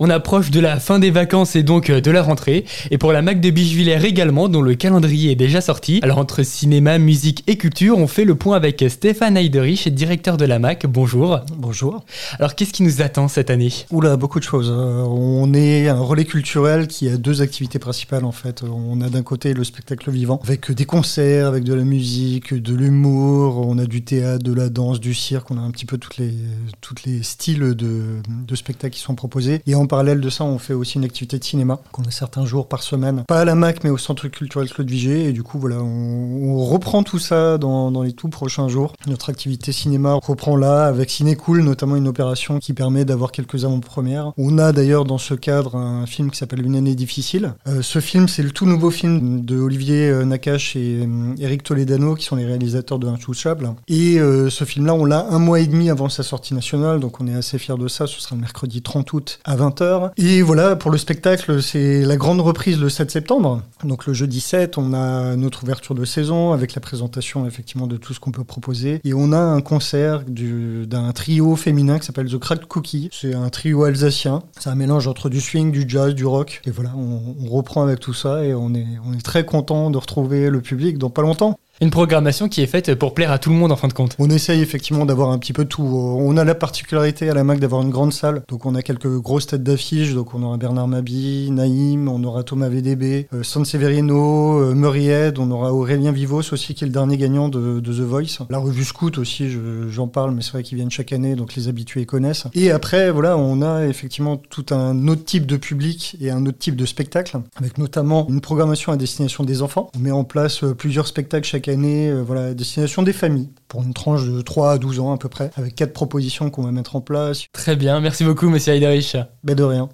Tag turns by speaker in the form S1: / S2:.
S1: On approche de la fin des vacances et donc euh, de la rentrée. Et pour la Mac de Bichevillers également, dont le calendrier est déjà sorti. Alors entre cinéma, musique et culture, on fait le point avec Stéphane Heiderich, directeur de la Mac. Bonjour.
S2: Bonjour.
S1: Alors qu'est-ce qui nous attend cette année?
S2: Oula, beaucoup de choses. Euh, on est un relais culturel qui a deux activités principales en fait. On a d'un côté le spectacle vivant, avec des concerts, avec de la musique, de l'humour, on a du théâtre, de la danse, du cirque, on a un petit peu toutes les, toutes les styles de, de spectacles qui sont proposés. Et en parallèle de ça, on fait aussi une activité de cinéma qu'on a certains jours par semaine. Pas à la MAC, mais au Centre culturel Claude Vigée. Et du coup, voilà, on, reprend tout ça dans, les tout prochains jours. Notre activité cinéma reprend là avec Ciné Cool, notamment une opération qui permet d'avoir quelques avant-premières. On a d'ailleurs dans ce cadre un film qui s'appelle Une année difficile. Euh, ce film, c'est le tout nouveau film de Olivier euh, Nakache et Eric euh, Toledano, qui sont les réalisateurs de Intouchable. Et ce film-là, on l'a un mois et demi avant sa sortie nationale, donc on est assez fiers de ça. Ce sera le mercredi 30 août à 20 et voilà, pour le spectacle, c'est la grande reprise le 7 septembre. Donc le jeudi 7, on a notre ouverture de saison avec la présentation effectivement de tout ce qu'on peut proposer. Et on a un concert d'un trio féminin qui s'appelle The Cracked Cookie. C'est un trio alsacien. C'est un mélange entre du swing, du jazz, du rock. Et voilà, on, reprend avec tout ça et on est très content de retrouver le public dans pas longtemps.
S1: Une programmation qui est faite pour plaire à tout le monde en fin de compte.
S2: On essaye effectivement d'avoir un petit peu tout. On a la particularité à la MAC d'avoir une grande salle. Donc on a quelques grosses têtes d'affiche. Donc on aura Bernard Mabi, Naïm, on aura Thomas VDB, euh, San Severino, euh, on aura Aurélien Vivos aussi qui est le dernier gagnant de, The Voice. La revue Scout aussi, j'en parle, mais c'est vrai qu'ils viennent chaque année, donc les habitués connaissent. Et après, voilà, on a effectivement tout un autre type de public et un autre type de spectacle, avec notamment une programmation à destination des enfants. On met en place euh, plusieurs spectacles chaque année, euh, voilà, à destination des familles, pour une tranche de 3 à 12 ans à peu près, avec quatre propositions qu'on va mettre en place.
S1: Très bien, merci beaucoup, monsieur Heiderich.
S2: Ben de rien.